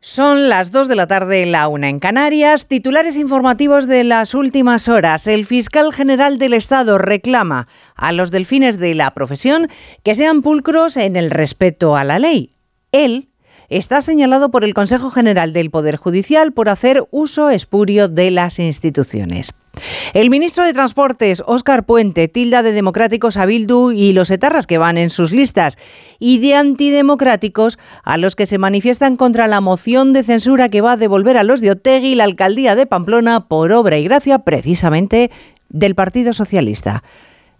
Son las 2 de la tarde, la una en Canarias. Titulares informativos de las últimas horas. El fiscal general del Estado reclama a los delfines de la profesión que sean pulcros en el respeto a la ley. Él está señalado por el Consejo General del Poder Judicial por hacer uso espurio de las instituciones. El ministro de Transportes, Óscar Puente, tilda de democráticos a Bildu y los etarras que van en sus listas, y de antidemocráticos a los que se manifiestan contra la moción de censura que va a devolver a los de Otegui la alcaldía de Pamplona por obra y gracia precisamente del Partido Socialista.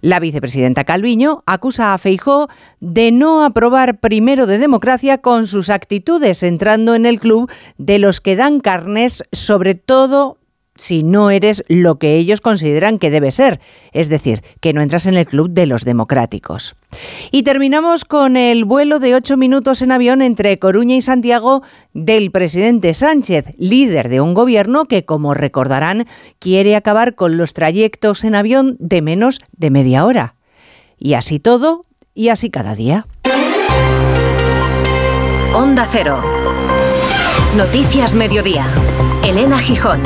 La vicepresidenta Calviño acusa a Feijó de no aprobar primero de democracia con sus actitudes, entrando en el club de los que dan carnes, sobre todo si no eres lo que ellos consideran que debe ser, es decir, que no entras en el club de los democráticos. Y terminamos con el vuelo de ocho minutos en avión entre Coruña y Santiago del presidente Sánchez, líder de un gobierno que, como recordarán, quiere acabar con los trayectos en avión de menos de media hora. Y así todo, y así cada día. Onda Cero. Noticias Mediodía. Elena Gijón.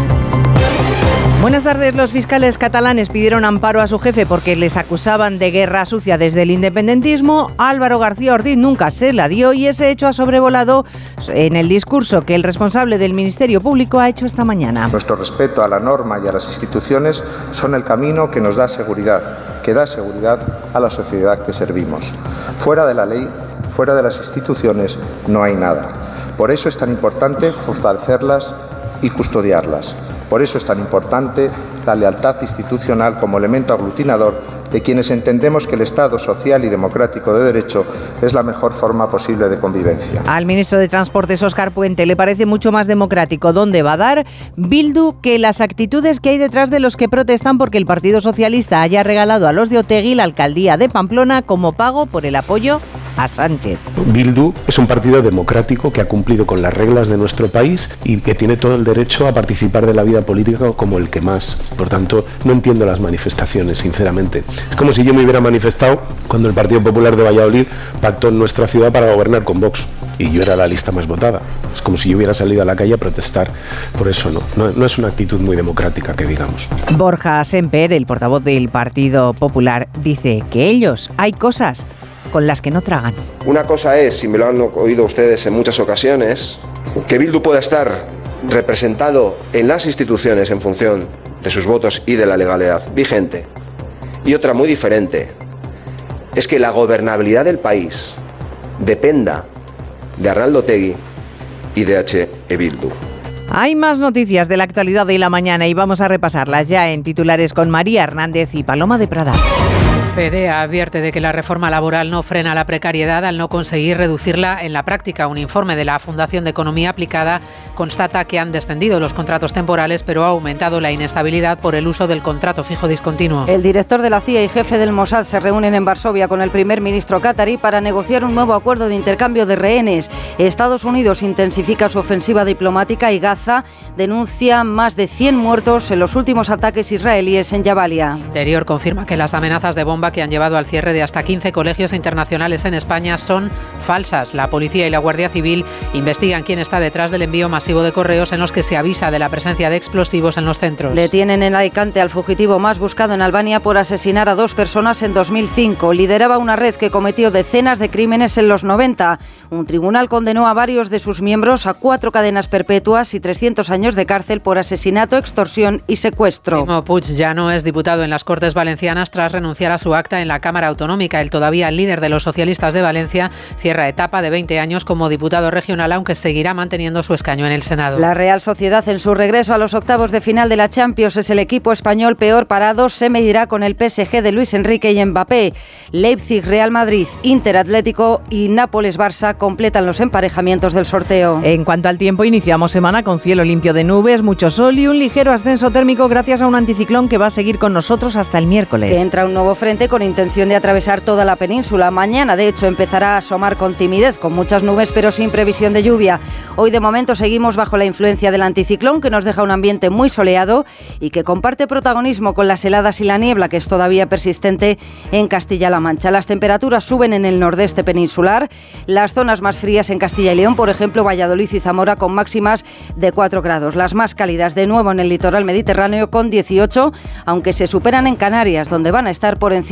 Buenas tardes. Los fiscales catalanes pidieron amparo a su jefe porque les acusaban de guerra sucia desde el independentismo. Álvaro García Ortiz nunca se la dio y ese hecho ha sobrevolado en el discurso que el responsable del Ministerio Público ha hecho esta mañana. Nuestro respeto a la norma y a las instituciones son el camino que nos da seguridad, que da seguridad a la sociedad que servimos. Fuera de la ley, fuera de las instituciones, no hay nada. Por eso es tan importante fortalecerlas y custodiarlas. Por eso es tan importante la lealtad institucional como elemento aglutinador de quienes entendemos que el Estado social y democrático de derecho es la mejor forma posible de convivencia. Al ministro de Transportes, Óscar Puente, le parece mucho más democrático dónde va a dar Bildu que las actitudes que hay detrás de los que protestan porque el Partido Socialista haya regalado a los de Otegui la alcaldía de Pamplona como pago por el apoyo a Sánchez. Bildu es un partido democrático que ha cumplido con las reglas de nuestro país y que tiene todo el derecho a participar de la vida política como el que más. Por tanto, no entiendo las manifestaciones, sinceramente. Es como si yo me hubiera manifestado cuando el Partido Popular de Valladolid pactó en nuestra ciudad para gobernar con Vox y yo era la lista más votada. Es como si yo hubiera salido a la calle a protestar. Por eso no, no, no es una actitud muy democrática que digamos. Borja Semper, el portavoz del Partido Popular, dice que ellos hay cosas con las que no tragan. Una cosa es, si me lo han oído ustedes en muchas ocasiones, que Bildu pueda estar representado en las instituciones en función de sus votos y de la legalidad vigente. Y otra muy diferente es que la gobernabilidad del país dependa de Arnaldo Tegui y de H. E. Bildu. Hay más noticias de la actualidad de la mañana y vamos a repasarlas ya en titulares con María Hernández y Paloma de Prada. FEDEA advierte de que la reforma laboral no frena la precariedad al no conseguir reducirla en la práctica. Un informe de la Fundación de Economía Aplicada constata que han descendido los contratos temporales, pero ha aumentado la inestabilidad por el uso del contrato fijo discontinuo. El director de la CIA y jefe del Mossad se reúnen en Varsovia con el primer ministro qatarí para negociar un nuevo acuerdo de intercambio de rehenes. Estados Unidos intensifica su ofensiva diplomática y Gaza denuncia más de 100 muertos en los últimos ataques israelíes en Jabalia. Interior confirma que las amenazas de bomba que han llevado al cierre de hasta 15 colegios internacionales en España son falsas. La policía y la Guardia Civil investigan quién está detrás del envío masivo de correos en los que se avisa de la presencia de explosivos en los centros. Detienen en Alicante al fugitivo más buscado en Albania por asesinar a dos personas en 2005. Lideraba una red que cometió decenas de crímenes en los 90. Un tribunal condenó a varios de sus miembros a cuatro cadenas perpetuas y 300 años de cárcel por asesinato, extorsión y secuestro. Puig ya no es diputado en las Cortes Valencianas tras renunciar a su acta en la Cámara Autonómica. El todavía líder de los socialistas de Valencia cierra etapa de 20 años como diputado regional, aunque seguirá manteniendo su escaño en el Senado. La Real Sociedad en su regreso a los octavos de final de la Champions es el equipo español peor parado. Se medirá con el PSG de Luis Enrique y Mbappé. Leipzig, Real Madrid, Inter Atlético y Nápoles Barça completan los emparejamientos del sorteo. En cuanto al tiempo, iniciamos semana con cielo limpio de nubes, mucho sol y un ligero ascenso térmico gracias a un anticiclón que va a seguir con nosotros hasta el miércoles. entra un nuevo frente con intención de atravesar toda la península. Mañana, de hecho, empezará a asomar con timidez, con muchas nubes, pero sin previsión de lluvia. Hoy, de momento, seguimos bajo la influencia del anticiclón, que nos deja un ambiente muy soleado y que comparte protagonismo con las heladas y la niebla, que es todavía persistente en Castilla-La Mancha. Las temperaturas suben en el nordeste peninsular, las zonas más frías en Castilla y León, por ejemplo, Valladolid y Zamora, con máximas de 4 grados. Las más cálidas, de nuevo, en el litoral mediterráneo, con 18, aunque se superan en Canarias, donde van a estar por encima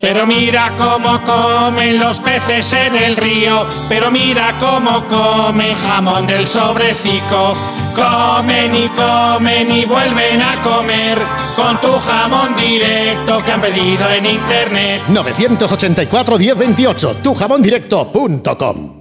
Pero mira cómo comen los peces en el río, pero mira cómo comen jamón del sobrecico. Comen y comen y vuelven a comer con tu jamón directo que han pedido en internet. 984-1028, tujamondirecto.com.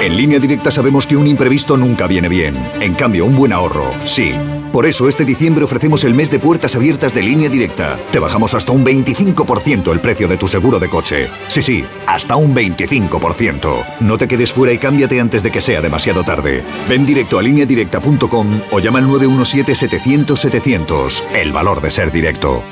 En línea directa sabemos que un imprevisto nunca viene bien. En cambio, un buen ahorro, sí. Por eso este diciembre ofrecemos el mes de puertas abiertas de línea directa. Te bajamos hasta un 25% el precio de tu seguro de coche. Sí, sí, hasta un 25%. No te quedes fuera y cámbiate antes de que sea demasiado tarde. Ven directo a lineadirecta.com o llama al 917-700-700. El valor de ser directo.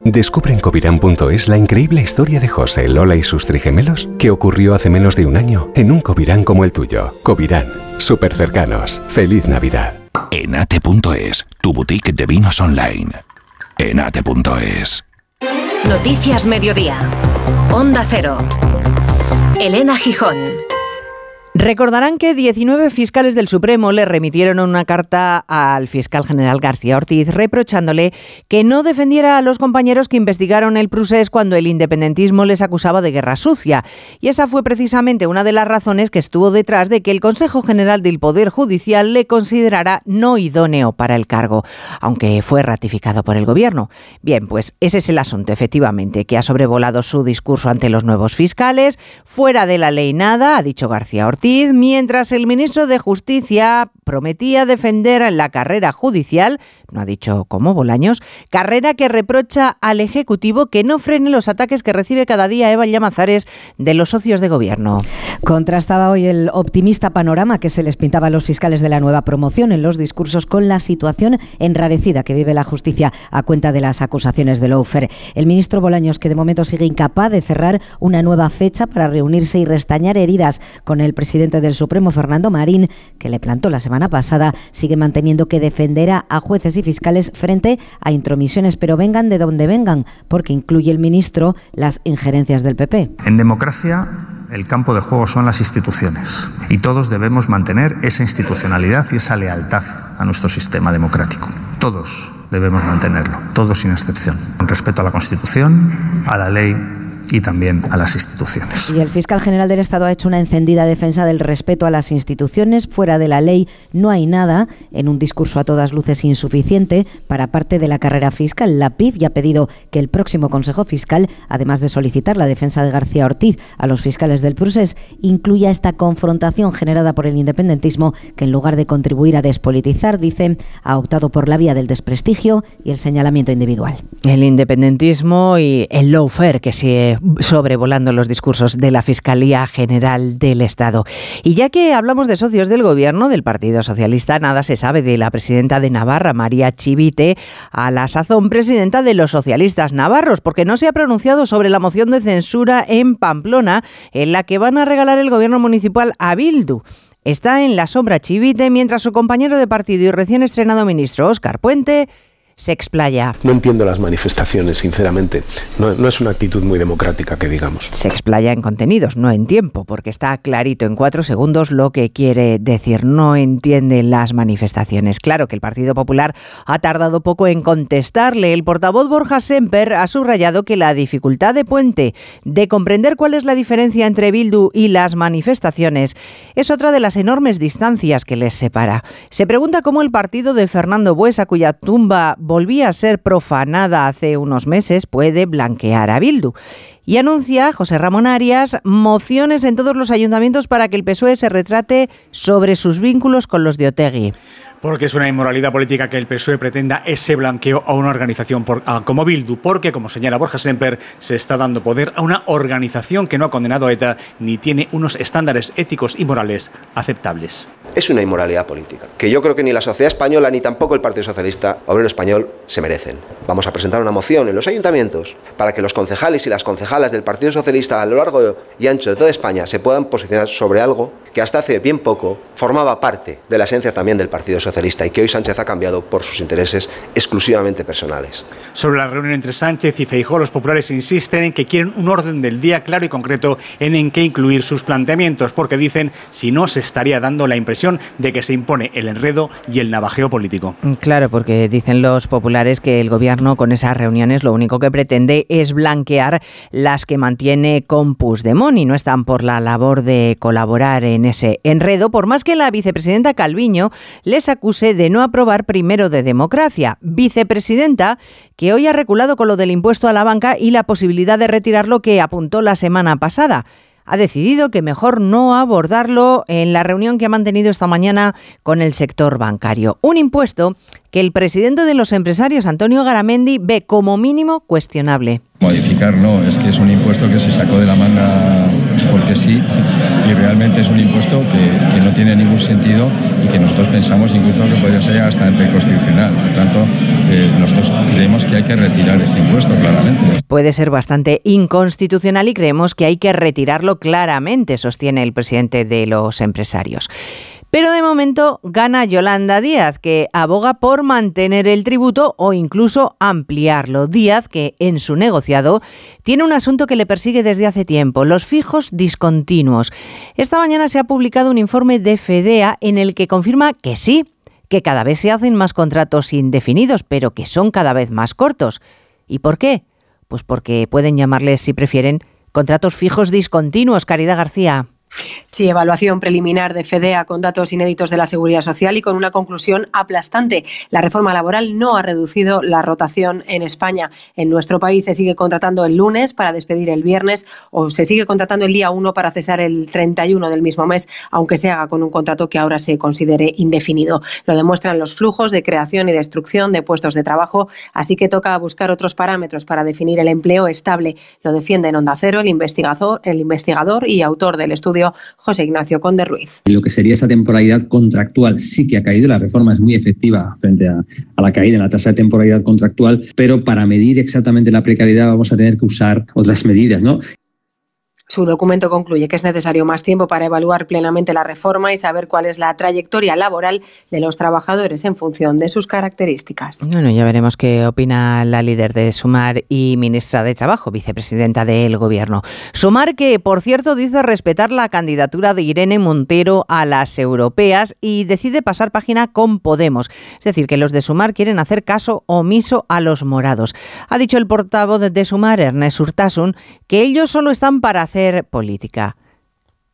Descubre en covirán.es la increíble historia de José, Lola y sus trigemelos que ocurrió hace menos de un año en un Covirán como el tuyo. Covirán, súper cercanos. Feliz Navidad. Enate.es, tu boutique de vinos online. Enate.es. Noticias Mediodía. Onda Cero. Elena Gijón. Recordarán que 19 fiscales del Supremo le remitieron una carta al fiscal general García Ortiz reprochándole que no defendiera a los compañeros que investigaron el procés cuando el independentismo les acusaba de guerra sucia. Y esa fue precisamente una de las razones que estuvo detrás de que el Consejo General del Poder Judicial le considerara no idóneo para el cargo, aunque fue ratificado por el Gobierno. Bien, pues ese es el asunto, efectivamente, que ha sobrevolado su discurso ante los nuevos fiscales. Fuera de la ley nada, ha dicho García Ortiz mientras el ministro de Justicia prometía defender la carrera judicial, no ha dicho cómo, Bolaños, carrera que reprocha al Ejecutivo que no frene los ataques que recibe cada día Eva Llamazares de los socios de gobierno. Contrastaba hoy el optimista panorama que se les pintaba a los fiscales de la nueva promoción en los discursos con la situación enrarecida que vive la justicia a cuenta de las acusaciones de Loufer. El ministro Bolaños, que de momento sigue incapaz de cerrar una nueva fecha para reunirse y restañar heridas con el presidente del Supremo, Fernando Marín, que le plantó la semana pasada, sigue manteniendo que defenderá a jueces y fiscales frente a intromisiones, pero vengan de donde vengan, porque incluye el ministro las injerencias del PP. En democracia el campo de juego son las instituciones y todos debemos mantener esa institucionalidad y esa lealtad a nuestro sistema democrático. Todos debemos mantenerlo, todos sin excepción, con respeto a la Constitución, a la ley y también a las instituciones. Y el fiscal general del Estado ha hecho una encendida defensa del respeto a las instituciones. Fuera de la ley no hay nada, en un discurso a todas luces insuficiente para parte de la carrera fiscal. La PIF ya ha pedido que el próximo Consejo Fiscal, además de solicitar la defensa de García Ortiz a los fiscales del procés, incluya esta confrontación generada por el independentismo que en lugar de contribuir a despolitizar, dice, ha optado por la vía del desprestigio y el señalamiento individual. El independentismo y el lawfare que se sobrevolando los discursos de la Fiscalía General del Estado. Y ya que hablamos de socios del gobierno del Partido Socialista, nada se sabe de la presidenta de Navarra, María Chivite, a la sazón presidenta de los socialistas navarros, porque no se ha pronunciado sobre la moción de censura en Pamplona, en la que van a regalar el gobierno municipal a Bildu. Está en la sombra Chivite, mientras su compañero de partido y recién estrenado ministro, Óscar Puente, se explaya. No entiendo las manifestaciones, sinceramente. No, no, es una actitud muy democrática, que digamos. Se explaya en contenidos, no en tiempo, porque está clarito en cuatro segundos lo que quiere decir. No entiende las manifestaciones. Claro que el Partido Popular ha tardado poco en contestarle. El portavoz Borja Semper ha subrayado que la dificultad de Puente de comprender cuál es la diferencia entre Bildu y las manifestaciones es otra de las enormes distancias que les separa. Se pregunta cómo el partido de Fernando Buesa, cuya tumba volvía a ser profanada hace unos meses, puede blanquear a Bildu. Y anuncia José Ramón Arias mociones en todos los ayuntamientos para que el PSOE se retrate sobre sus vínculos con los de Otegui porque es una inmoralidad política que el PSOE pretenda ese blanqueo a una organización como Bildu, porque, como señala Borja Semper, se está dando poder a una organización que no ha condenado a ETA ni tiene unos estándares éticos y morales aceptables. Es una inmoralidad política, que yo creo que ni la sociedad española ni tampoco el Partido Socialista Obrero Español se merecen. Vamos a presentar una moción en los ayuntamientos para que los concejales y las concejalas del Partido Socialista a lo largo y ancho de toda España se puedan posicionar sobre algo que hasta hace bien poco formaba parte de la esencia también del Partido Socialista y que hoy Sánchez ha cambiado por sus intereses exclusivamente personales. Sobre la reunión entre Sánchez y Feijóo, los populares insisten en que quieren un orden del día claro y concreto en en qué incluir sus planteamientos, porque dicen si no se estaría dando la impresión de que se impone el enredo y el navajeo político. Claro, porque dicen los populares que el gobierno con esas reuniones lo único que pretende es blanquear las que mantiene con Puigdemont y no están por la labor de colaborar en ese enredo, por más que la vicepresidenta Calviño les acusa de no aprobar primero de democracia. Vicepresidenta que hoy ha reculado con lo del impuesto a la banca y la posibilidad de retirarlo que apuntó la semana pasada ha decidido que mejor no abordarlo en la reunión que ha mantenido esta mañana con el sector bancario. Un impuesto que el presidente de los empresarios, Antonio Garamendi, ve como mínimo cuestionable. Modificar no, es que es un impuesto que se sacó de la manga porque sí y realmente es un impuesto que, no tiene ningún sentido y que nosotros pensamos incluso que podría ser hasta inconstitucional. Por tanto, eh, nosotros creemos que hay que retirar ese impuesto claramente. Puede ser bastante inconstitucional y creemos que hay que retirarlo claramente, sostiene el presidente de los empresarios. Pero de momento gana Yolanda Díaz, que aboga por mantener el tributo o incluso ampliarlo. Díaz, que en su negociado tiene un asunto que le persigue desde hace tiempo, los fijos discontinuos. Esta mañana se ha publicado un informe de FEDEA en el que confirma que sí, que cada vez se hacen más contratos indefinidos, pero que son cada vez más cortos. ¿Y por qué? Pues porque pueden llamarles, si prefieren, contratos fijos discontinuos, Caridad García. Sí, evaluación preliminar de FEDEA con datos inéditos de la Seguridad Social y con una conclusión aplastante. La reforma laboral no ha reducido la rotación en España. En nuestro país se sigue contratando el lunes para despedir el viernes o se sigue contratando el día 1 para cesar el 31 del mismo mes, aunque se haga con un contrato que ahora se considere indefinido. Lo demuestran los flujos de creación y destrucción de puestos de trabajo, así que toca buscar otros parámetros para definir el empleo estable. Lo defiende en Onda Cero el investigador, el investigador y autor del estudio José Ignacio Conde Ruiz. Lo que sería esa temporalidad contractual sí que ha caído, la reforma es muy efectiva frente a, a la caída en la tasa de temporalidad contractual, pero para medir exactamente la precariedad vamos a tener que usar otras medidas, ¿no? Su documento concluye que es necesario más tiempo para evaluar plenamente la reforma y saber cuál es la trayectoria laboral de los trabajadores en función de sus características. Bueno, ya veremos qué opina la líder de Sumar y ministra de Trabajo, vicepresidenta del Gobierno. Sumar que, por cierto, dice respetar la candidatura de Irene Montero a las europeas y decide pasar página con Podemos. Es decir, que los de Sumar quieren hacer caso omiso a los morados. Ha dicho el portavoz de Sumar, Ernest Urtasun, que ellos solo están para hacer política.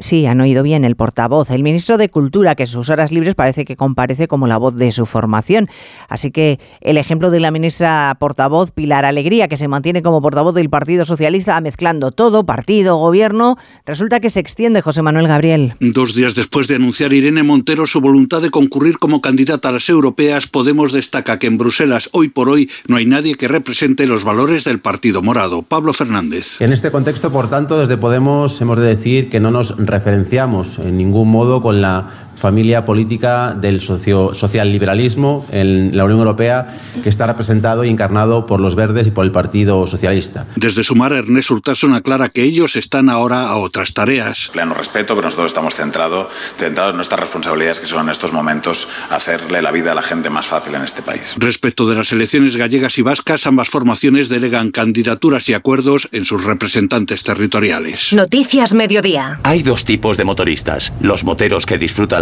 Sí, han oído bien el portavoz, el ministro de Cultura, que en sus horas libres parece que comparece como la voz de su formación. Así que el ejemplo de la ministra portavoz Pilar Alegría, que se mantiene como portavoz del Partido Socialista, mezclando todo, partido, gobierno, resulta que se extiende José Manuel Gabriel. Dos días después de anunciar Irene Montero su voluntad de concurrir como candidata a las europeas, Podemos destaca que en Bruselas hoy por hoy no hay nadie que represente los valores del Partido Morado. Pablo Fernández. En este contexto, por tanto, desde Podemos hemos de decir que no nos referenciamos en ningún modo con la familia política del socio, social liberalismo en la Unión Europea que está representado y encarnado por los verdes y por el Partido Socialista. Desde Sumar, Ernest Urtasun aclara que ellos están ahora a otras tareas. Pleno respeto, pero nosotros estamos centrados centrado en nuestras responsabilidades que son en estos momentos hacerle la vida a la gente más fácil en este país. Respecto de las elecciones gallegas y vascas, ambas formaciones delegan candidaturas y acuerdos en sus representantes territoriales. Noticias Mediodía. Hay dos tipos de motoristas, los moteros que disfrutan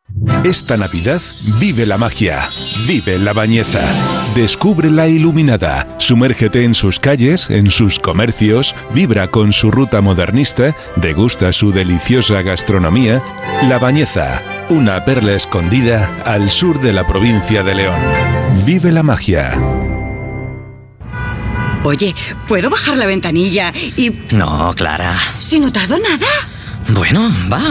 Esta Navidad vive la magia, vive la bañeza, descubre la iluminada, sumérgete en sus calles, en sus comercios, vibra con su ruta modernista, degusta su deliciosa gastronomía. La Bañeza, una perla escondida al sur de la provincia de León. Vive la magia. Oye, ¿puedo bajar la ventanilla y... No, Clara. Si no tardo nada. Bueno, va.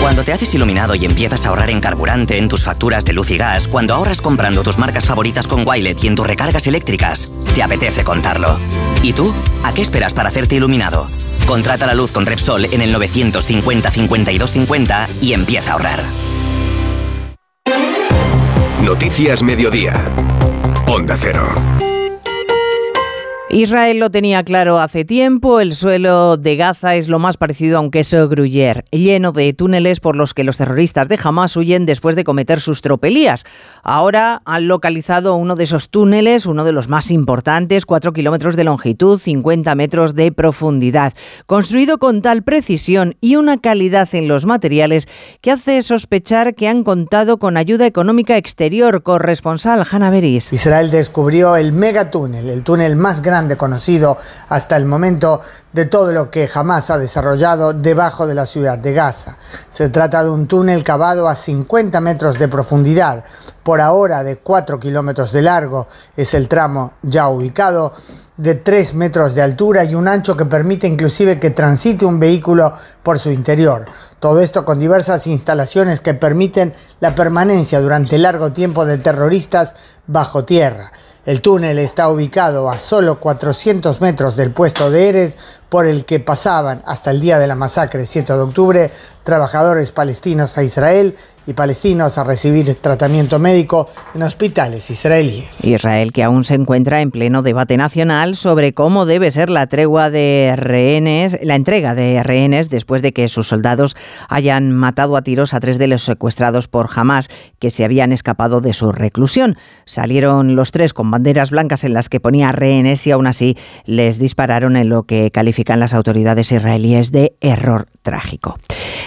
Cuando te haces iluminado y empiezas a ahorrar en carburante en tus facturas de luz y gas, cuando ahorras comprando tus marcas favoritas con Wilet y en tus recargas eléctricas, te apetece contarlo. ¿Y tú? ¿A qué esperas para hacerte iluminado? Contrata la luz con Repsol en el 950 52 50 y empieza a ahorrar. Noticias Mediodía. Onda Cero. Israel lo tenía claro hace tiempo, el suelo de Gaza es lo más parecido a un queso gruyère, lleno de túneles por los que los terroristas de Hamas huyen después de cometer sus tropelías. Ahora han localizado uno de esos túneles, uno de los más importantes, 4 kilómetros de longitud, 50 metros de profundidad, construido con tal precisión y una calidad en los materiales que hace sospechar que han contado con ayuda económica exterior. Corresponsal Hanna Beris. Israel descubrió el megatúnel, el túnel más grande conocido hasta el momento de todo lo que jamás ha desarrollado debajo de la ciudad de Gaza. Se trata de un túnel cavado a 50 metros de profundidad, por ahora de 4 kilómetros de largo, es el tramo ya ubicado, de 3 metros de altura y un ancho que permite inclusive que transite un vehículo por su interior. Todo esto con diversas instalaciones que permiten la permanencia durante largo tiempo de terroristas bajo tierra. El túnel está ubicado a solo 400 metros del puesto de Eres por el que pasaban hasta el día de la masacre 7 de octubre trabajadores palestinos a Israel y palestinos a recibir tratamiento médico en hospitales israelíes. Israel que aún se encuentra en pleno debate nacional sobre cómo debe ser la tregua de rehenes, la entrega de rehenes después de que sus soldados hayan matado a tiros a tres de los secuestrados por Hamas que se habían escapado de su reclusión. Salieron los tres con banderas blancas en las que ponía rehenes y aún así les dispararon en lo que las autoridades israelíes de error trágico.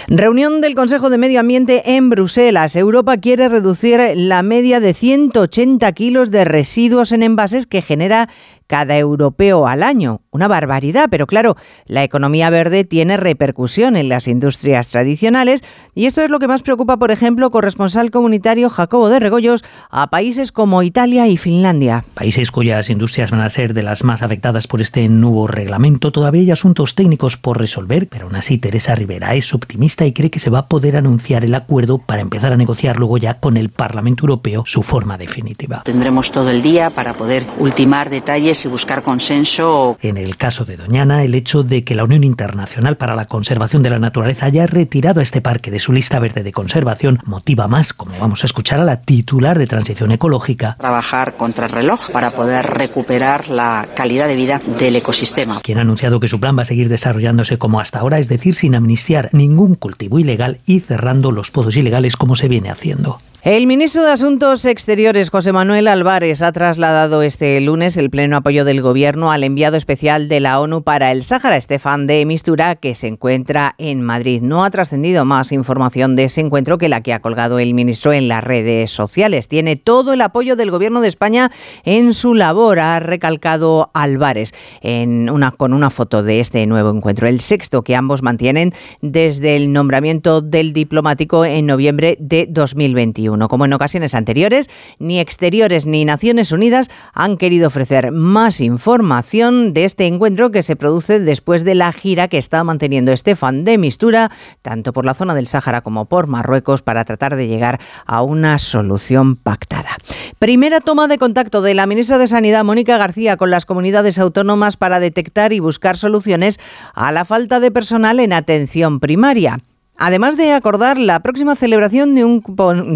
Reunión del Consejo de Medio Ambiente en Bruselas. Europa quiere reducir la media de 180 kilos de residuos en envases que genera cada europeo al año. Una barbaridad, pero claro, la economía verde tiene repercusión en las industrias tradicionales y esto es lo que más preocupa, por ejemplo, corresponsal comunitario Jacobo de Regoyos a países como Italia y Finlandia. Países cuyas industrias van a ser de las más afectadas por este nuevo reglamento. Todavía hay asuntos técnicos por resolver, pero aún así Teresa Rivera es optimista y cree que se va a poder anunciar el acuerdo para empezar a negociar luego ya con el Parlamento Europeo su forma definitiva. Tendremos todo el día para poder ultimar detalles y buscar consenso. En el caso de Doñana, el hecho de que la Unión Internacional para la Conservación de la Naturaleza haya retirado a este parque de su lista verde de conservación motiva más, como vamos a escuchar a la titular de Transición Ecológica, trabajar contra el reloj para poder recuperar la calidad de vida del ecosistema. Quien ha anunciado que su plan va a seguir desarrollándose como hasta ahora, es decir, sin amnistiar ningún cultivo ilegal y cerrando los pozos ilegales como se viene haciendo. El ministro de Asuntos Exteriores, José Manuel Álvarez, ha trasladado este lunes el pleno apoyo del Gobierno al enviado especial de la ONU para el Sáhara, Estefan de Mistura, que se encuentra en Madrid. No ha trascendido más información de ese encuentro que la que ha colgado el ministro en las redes sociales. Tiene todo el apoyo del Gobierno de España en su labor, ha recalcado Álvarez en una, con una foto de este nuevo encuentro, el sexto que ambos mantienen desde el nombramiento del diplomático en noviembre de 2021. Como en ocasiones anteriores, ni exteriores ni Naciones Unidas han querido ofrecer más información de este encuentro que se produce después de la gira que está manteniendo Estefan de Mistura, tanto por la zona del Sáhara como por Marruecos, para tratar de llegar a una solución pactada. Primera toma de contacto de la ministra de Sanidad, Mónica García, con las comunidades autónomas para detectar y buscar soluciones a la falta de personal en atención primaria. Además de acordar la próxima celebración de un,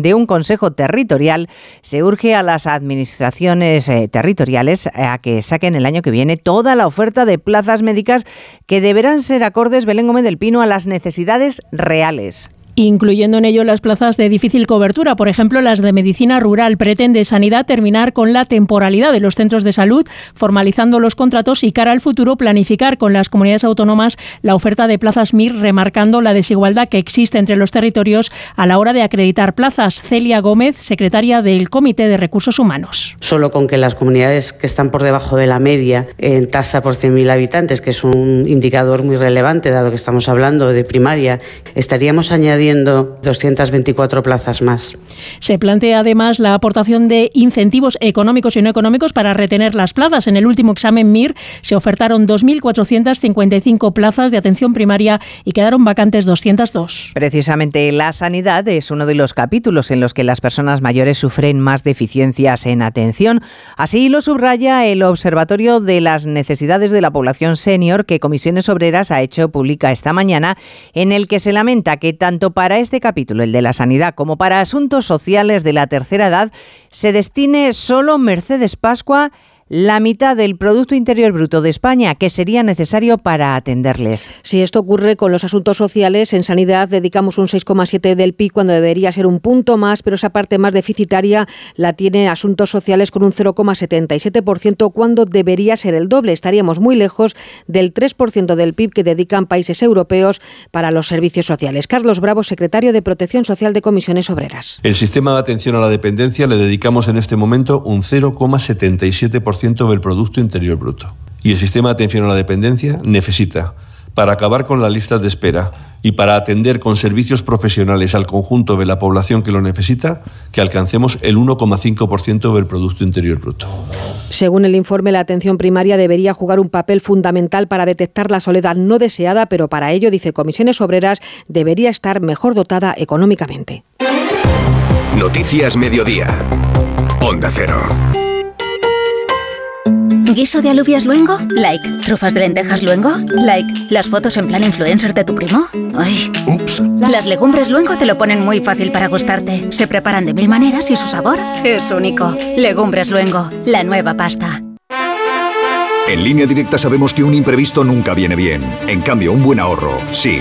de un Consejo Territorial, se urge a las administraciones eh, territoriales a que saquen el año que viene toda la oferta de plazas médicas que deberán ser acordes Belén Gómez del Pino a las necesidades reales incluyendo en ello las plazas de difícil cobertura, por ejemplo las de medicina rural. Pretende Sanidad terminar con la temporalidad de los centros de salud, formalizando los contratos y cara al futuro planificar con las comunidades autónomas la oferta de plazas MIR, remarcando la desigualdad que existe entre los territorios a la hora de acreditar plazas. Celia Gómez, secretaria del Comité de Recursos Humanos. Solo con que las comunidades que están por debajo de la media en tasa por 100.000 habitantes, que es un indicador muy relevante dado que estamos hablando de primaria, estaríamos añadiendo 224 plazas más. Se plantea además la aportación de incentivos económicos y no económicos para retener las plazas. En el último examen MIR se ofertaron 2.455 plazas de atención primaria y quedaron vacantes 202. Precisamente la sanidad es uno de los capítulos en los que las personas mayores sufren más deficiencias en atención. Así lo subraya el Observatorio de las Necesidades de la Población Senior que Comisiones Obreras ha hecho pública esta mañana, en el que se lamenta que tanto para este capítulo, el de la sanidad, como para asuntos sociales de la tercera edad, se destine solo Mercedes Pascua la mitad del Producto Interior Bruto de España que sería necesario para atenderles. Si esto ocurre con los asuntos sociales, en sanidad dedicamos un 6,7 del PIB cuando debería ser un punto más, pero esa parte más deficitaria la tiene asuntos sociales con un 0,77% cuando debería ser el doble. Estaríamos muy lejos del 3% del PIB que dedican países europeos para los servicios sociales. Carlos Bravo, secretario de Protección Social de Comisiones Obreras. El sistema de atención a la dependencia le dedicamos en este momento un 0,77% del Producto Interior Bruto. Y el sistema de atención a la dependencia necesita, para acabar con las listas de espera y para atender con servicios profesionales al conjunto de la población que lo necesita, que alcancemos el 1,5% del Producto Interior Bruto. Según el informe, la atención primaria debería jugar un papel fundamental para detectar la soledad no deseada, pero para ello, dice Comisiones Obreras, debería estar mejor dotada económicamente. Noticias Mediodía. Onda Cero. ¿Guiso de alubias luengo? Like. ¿Trufas de lentejas luengo? Like. ¿Las fotos en plan influencer de tu primo? Ay. Ups. Las legumbres luengo te lo ponen muy fácil para gustarte. Se preparan de mil maneras y su sabor es único. Legumbres luengo, la nueva pasta. En línea directa sabemos que un imprevisto nunca viene bien. En cambio, un buen ahorro, sí.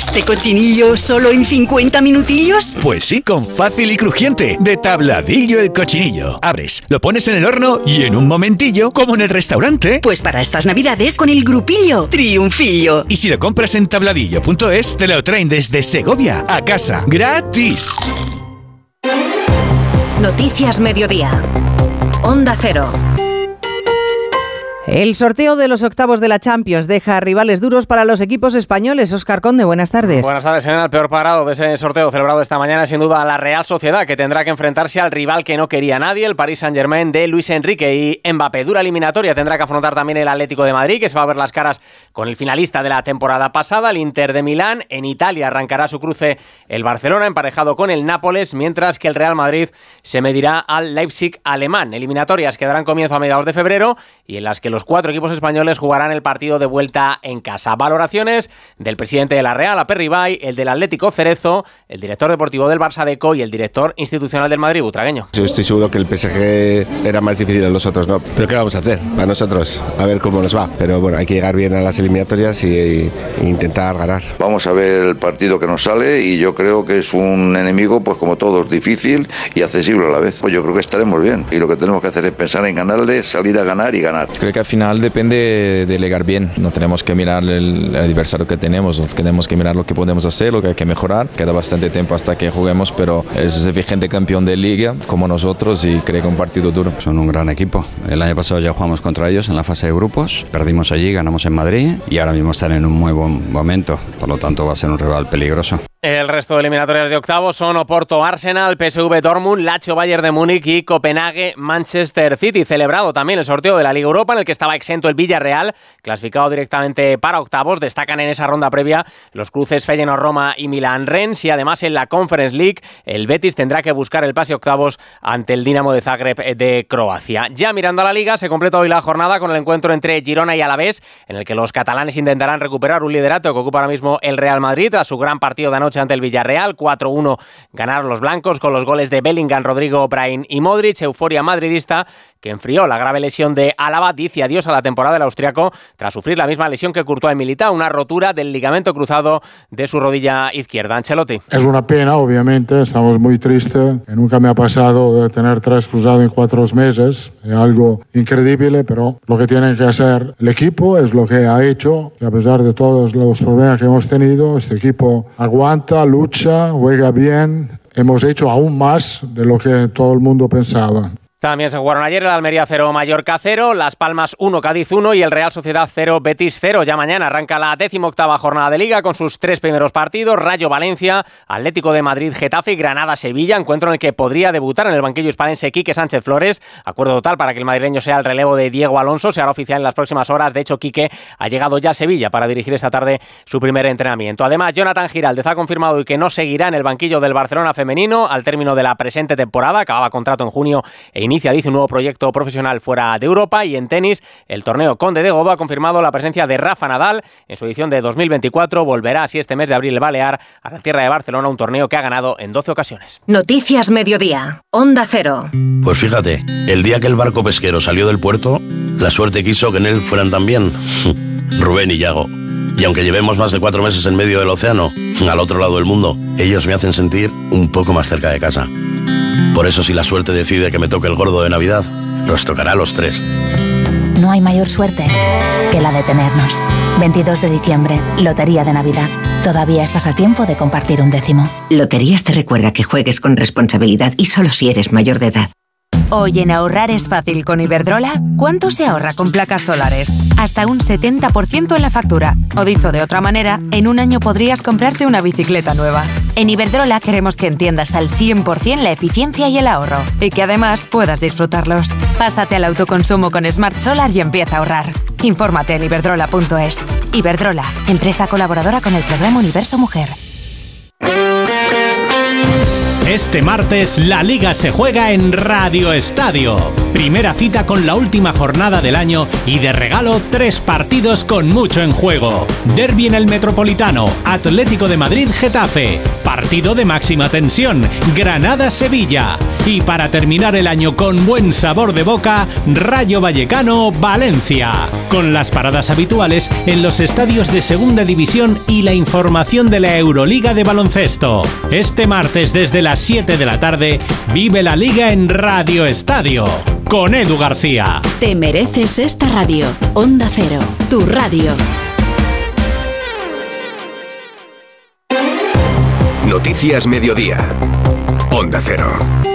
¿Este cochinillo solo en 50 minutillos? Pues sí, con fácil y crujiente. De tabladillo el cochinillo. Abres, lo pones en el horno y en un momentillo, como en el restaurante. Pues para estas navidades con el grupillo Triunfillo. Y si lo compras en tabladillo.es, te lo traen desde Segovia a casa. ¡Gratis! Noticias Mediodía. Onda Cero. El sorteo de los octavos de la Champions deja rivales duros para los equipos españoles. Oscar Conde, buenas tardes. Buenas tardes. En el peor parado de ese sorteo celebrado esta mañana, sin duda, la Real Sociedad, que tendrá que enfrentarse al rival que no quería nadie, el Paris Saint-Germain de Luis Enrique. Y Mbappé, dura eliminatoria, tendrá que afrontar también el Atlético de Madrid, que se va a ver las caras con el finalista de la temporada pasada, el Inter de Milán. En Italia arrancará su cruce el Barcelona, emparejado con el Nápoles, mientras que el Real Madrid se medirá al Leipzig alemán. Eliminatorias que darán comienzo a mediados de febrero y en las que los cuatro equipos españoles jugarán el partido de vuelta en casa. Valoraciones del presidente de la Real, Aperribay, el del Atlético Cerezo, el director deportivo del Barça Deco y el director institucional del Madrid, Butragueño. Yo estoy seguro que el PSG era más difícil en nosotros, ¿no? Pero ¿qué vamos a hacer? Para nosotros, a ver cómo nos va. Pero bueno, hay que llegar bien a las eliminatorias y, y intentar ganar. Vamos a ver el partido que nos sale y yo creo que es un enemigo, pues como todos, difícil y accesible a la vez. Pues yo creo que estaremos bien y lo que tenemos que hacer es pensar en ganarle, salir a ganar y ganar. Creo que al final depende de llegar bien. No tenemos que mirar el adversario que tenemos, tenemos que mirar lo que podemos hacer, lo que hay que mejorar. Queda bastante tiempo hasta que juguemos, pero es vigente campeón de liga como nosotros y creo que un partido duro. Son un gran equipo. El año pasado ya jugamos contra ellos en la fase de grupos, perdimos allí, ganamos en Madrid y ahora mismo están en un muy buen momento. Por lo tanto va a ser un rival peligroso. El resto de eliminatorias de octavos son Oporto Arsenal, PSV Dortmund, Lazio Bayern de Múnich y Copenhague Manchester City. Celebrado también el sorteo de la Liga Europa en el que estaba exento el Villarreal, clasificado directamente para octavos. Destacan en esa ronda previa los cruces Feyenoord Roma y Milan Rennes y además en la Conference League el Betis tendrá que buscar el pase octavos ante el Dinamo de Zagreb de Croacia. Ya mirando a la liga se completa hoy la jornada con el encuentro entre Girona y Alavés en el que los catalanes intentarán recuperar un liderato que ocupa ahora mismo el Real Madrid a su gran partido de anoche ante el Villarreal. 4-1 ganaron los blancos con los goles de Bellingham, Rodrigo, Brain y Modric. Euforia madridista que enfrió la grave lesión de Álava, dice adiós a la temporada del austriaco tras sufrir la misma lesión que Courtois en Milita, una rotura del ligamento cruzado de su rodilla izquierda. Ancelotti. Es una pena, obviamente, estamos muy tristes. Nunca me ha pasado de tener tres cruzados en cuatro meses, es algo increíble, pero lo que tiene que hacer el equipo es lo que ha hecho, y a pesar de todos los problemas que hemos tenido, este equipo aguanta, lucha, juega bien, hemos hecho aún más de lo que todo el mundo pensaba. También se jugaron ayer el Almería 0, Mallorca 0, Las Palmas 1, Cádiz 1 y el Real Sociedad 0, Betis 0. Ya mañana arranca la octava jornada de Liga con sus tres primeros partidos, Rayo Valencia, Atlético de Madrid, Getafe y Granada Sevilla, encuentro en el que podría debutar en el banquillo hispalense Quique Sánchez Flores. Acuerdo total para que el madrileño sea el relevo de Diego Alonso, se hará oficial en las próximas horas. De hecho, Quique ha llegado ya a Sevilla para dirigir esta tarde su primer entrenamiento. Además, Jonathan Giraldez ha confirmado que no seguirá en el banquillo del Barcelona femenino al término de la presente temporada. Acababa contrato en junio e inicia, dice, un nuevo proyecto profesional fuera de Europa. Y en tenis, el torneo Conde de Godó ha confirmado la presencia de Rafa Nadal en su edición de 2024. Volverá así este mes de abril Balear a la tierra de Barcelona, un torneo que ha ganado en 12 ocasiones. Noticias Mediodía. Onda Cero. Pues fíjate, el día que el barco pesquero salió del puerto, la suerte quiso que en él fueran también Rubén y Yago. Y aunque llevemos más de cuatro meses en medio del océano, al otro lado del mundo, ellos me hacen sentir un poco más cerca de casa. Por eso si la suerte decide que me toque el gordo de Navidad, nos tocará a los tres. No hay mayor suerte que la de tenernos. 22 de diciembre, Lotería de Navidad. Todavía estás a tiempo de compartir un décimo. Loterías te recuerda que juegues con responsabilidad y solo si eres mayor de edad. Hoy en ahorrar es fácil con Iberdrola. ¿Cuánto se ahorra con placas solares? Hasta un 70% en la factura. O dicho de otra manera, en un año podrías comprarte una bicicleta nueva. En Iberdrola queremos que entiendas al 100% la eficiencia y el ahorro. Y que además puedas disfrutarlos. Pásate al autoconsumo con Smart Solar y empieza a ahorrar. Infórmate en iberdrola.es. Iberdrola, empresa colaboradora con el programa Universo Mujer. Este martes la liga se juega en Radio Estadio. Primera cita con la última jornada del año y de regalo tres partidos con mucho en juego. Derby en el Metropolitano, Atlético de Madrid Getafe, partido de máxima tensión, Granada Sevilla. Y para terminar el año con buen sabor de boca, Rayo Vallecano Valencia. Con las paradas habituales en los estadios de Segunda División y la información de la Euroliga de baloncesto. Este martes desde las 7 de la tarde, vive la liga en Radio Estadio. Con Edu García. Te mereces esta radio. Onda Cero, tu radio. Noticias Mediodía. Onda Cero.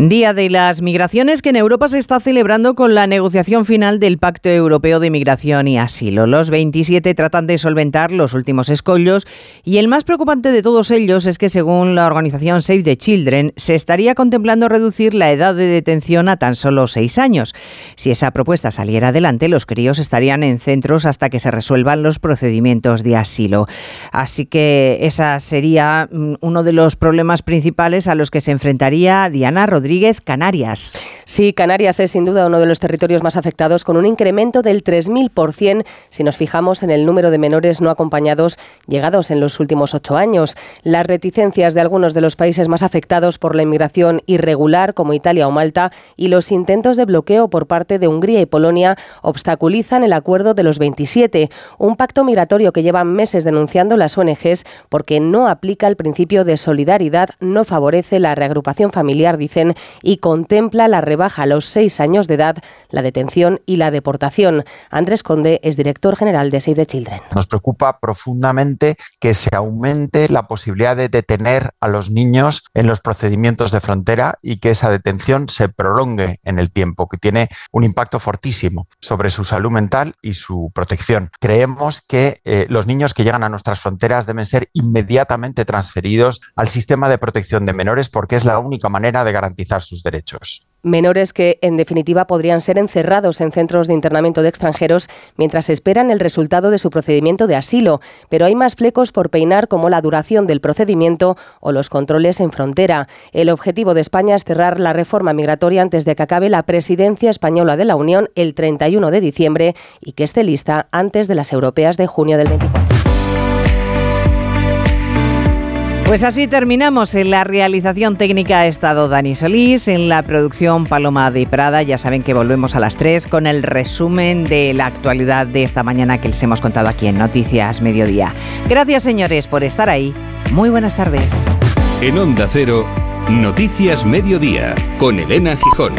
Día de las Migraciones que en Europa se está celebrando con la negociación final del Pacto Europeo de Migración y Asilo. Los 27 tratan de solventar los últimos escollos y el más preocupante de todos ellos es que según la organización Save the Children se estaría contemplando reducir la edad de detención a tan solo seis años. Si esa propuesta saliera adelante, los críos estarían en centros hasta que se resuelvan los procedimientos de asilo. Así que esa sería mm, uno de los problemas principales a los que se enfrentaría Diana Rodríguez Rodríguez, Canarias. Sí, Canarias es sin duda uno de los territorios más afectados, con un incremento del 3.000% si nos fijamos en el número de menores no acompañados llegados en los últimos ocho años. Las reticencias de algunos de los países más afectados por la inmigración irregular, como Italia o Malta, y los intentos de bloqueo por parte de Hungría y Polonia obstaculizan el acuerdo de los 27, un pacto migratorio que llevan meses denunciando las ONGs porque no aplica el principio de solidaridad, no favorece la reagrupación familiar, dicen, y contempla la rebaja a los seis años de edad, la detención y la deportación. Andrés Conde es director general de Save the Children. Nos preocupa profundamente que se aumente la posibilidad de detener a los niños en los procedimientos de frontera y que esa detención se prolongue en el tiempo, que tiene un impacto fortísimo sobre su salud mental y su protección. Creemos que eh, los niños que llegan a nuestras fronteras deben ser inmediatamente transferidos al sistema de protección de menores porque es la única manera de garantizar sus derechos. Menores que, en definitiva, podrían ser encerrados en centros de internamiento de extranjeros mientras esperan el resultado de su procedimiento de asilo. Pero hay más flecos por peinar como la duración del procedimiento o los controles en frontera. El objetivo de España es cerrar la reforma migratoria antes de que acabe la presidencia española de la Unión el 31 de diciembre y que esté lista antes de las europeas de junio del 24. Pues así terminamos. En la realización técnica ha estado Dani Solís, en la producción Paloma de Prada. Ya saben que volvemos a las 3 con el resumen de la actualidad de esta mañana que les hemos contado aquí en Noticias Mediodía. Gracias señores por estar ahí. Muy buenas tardes. En Onda Cero, Noticias Mediodía, con Elena Gijón.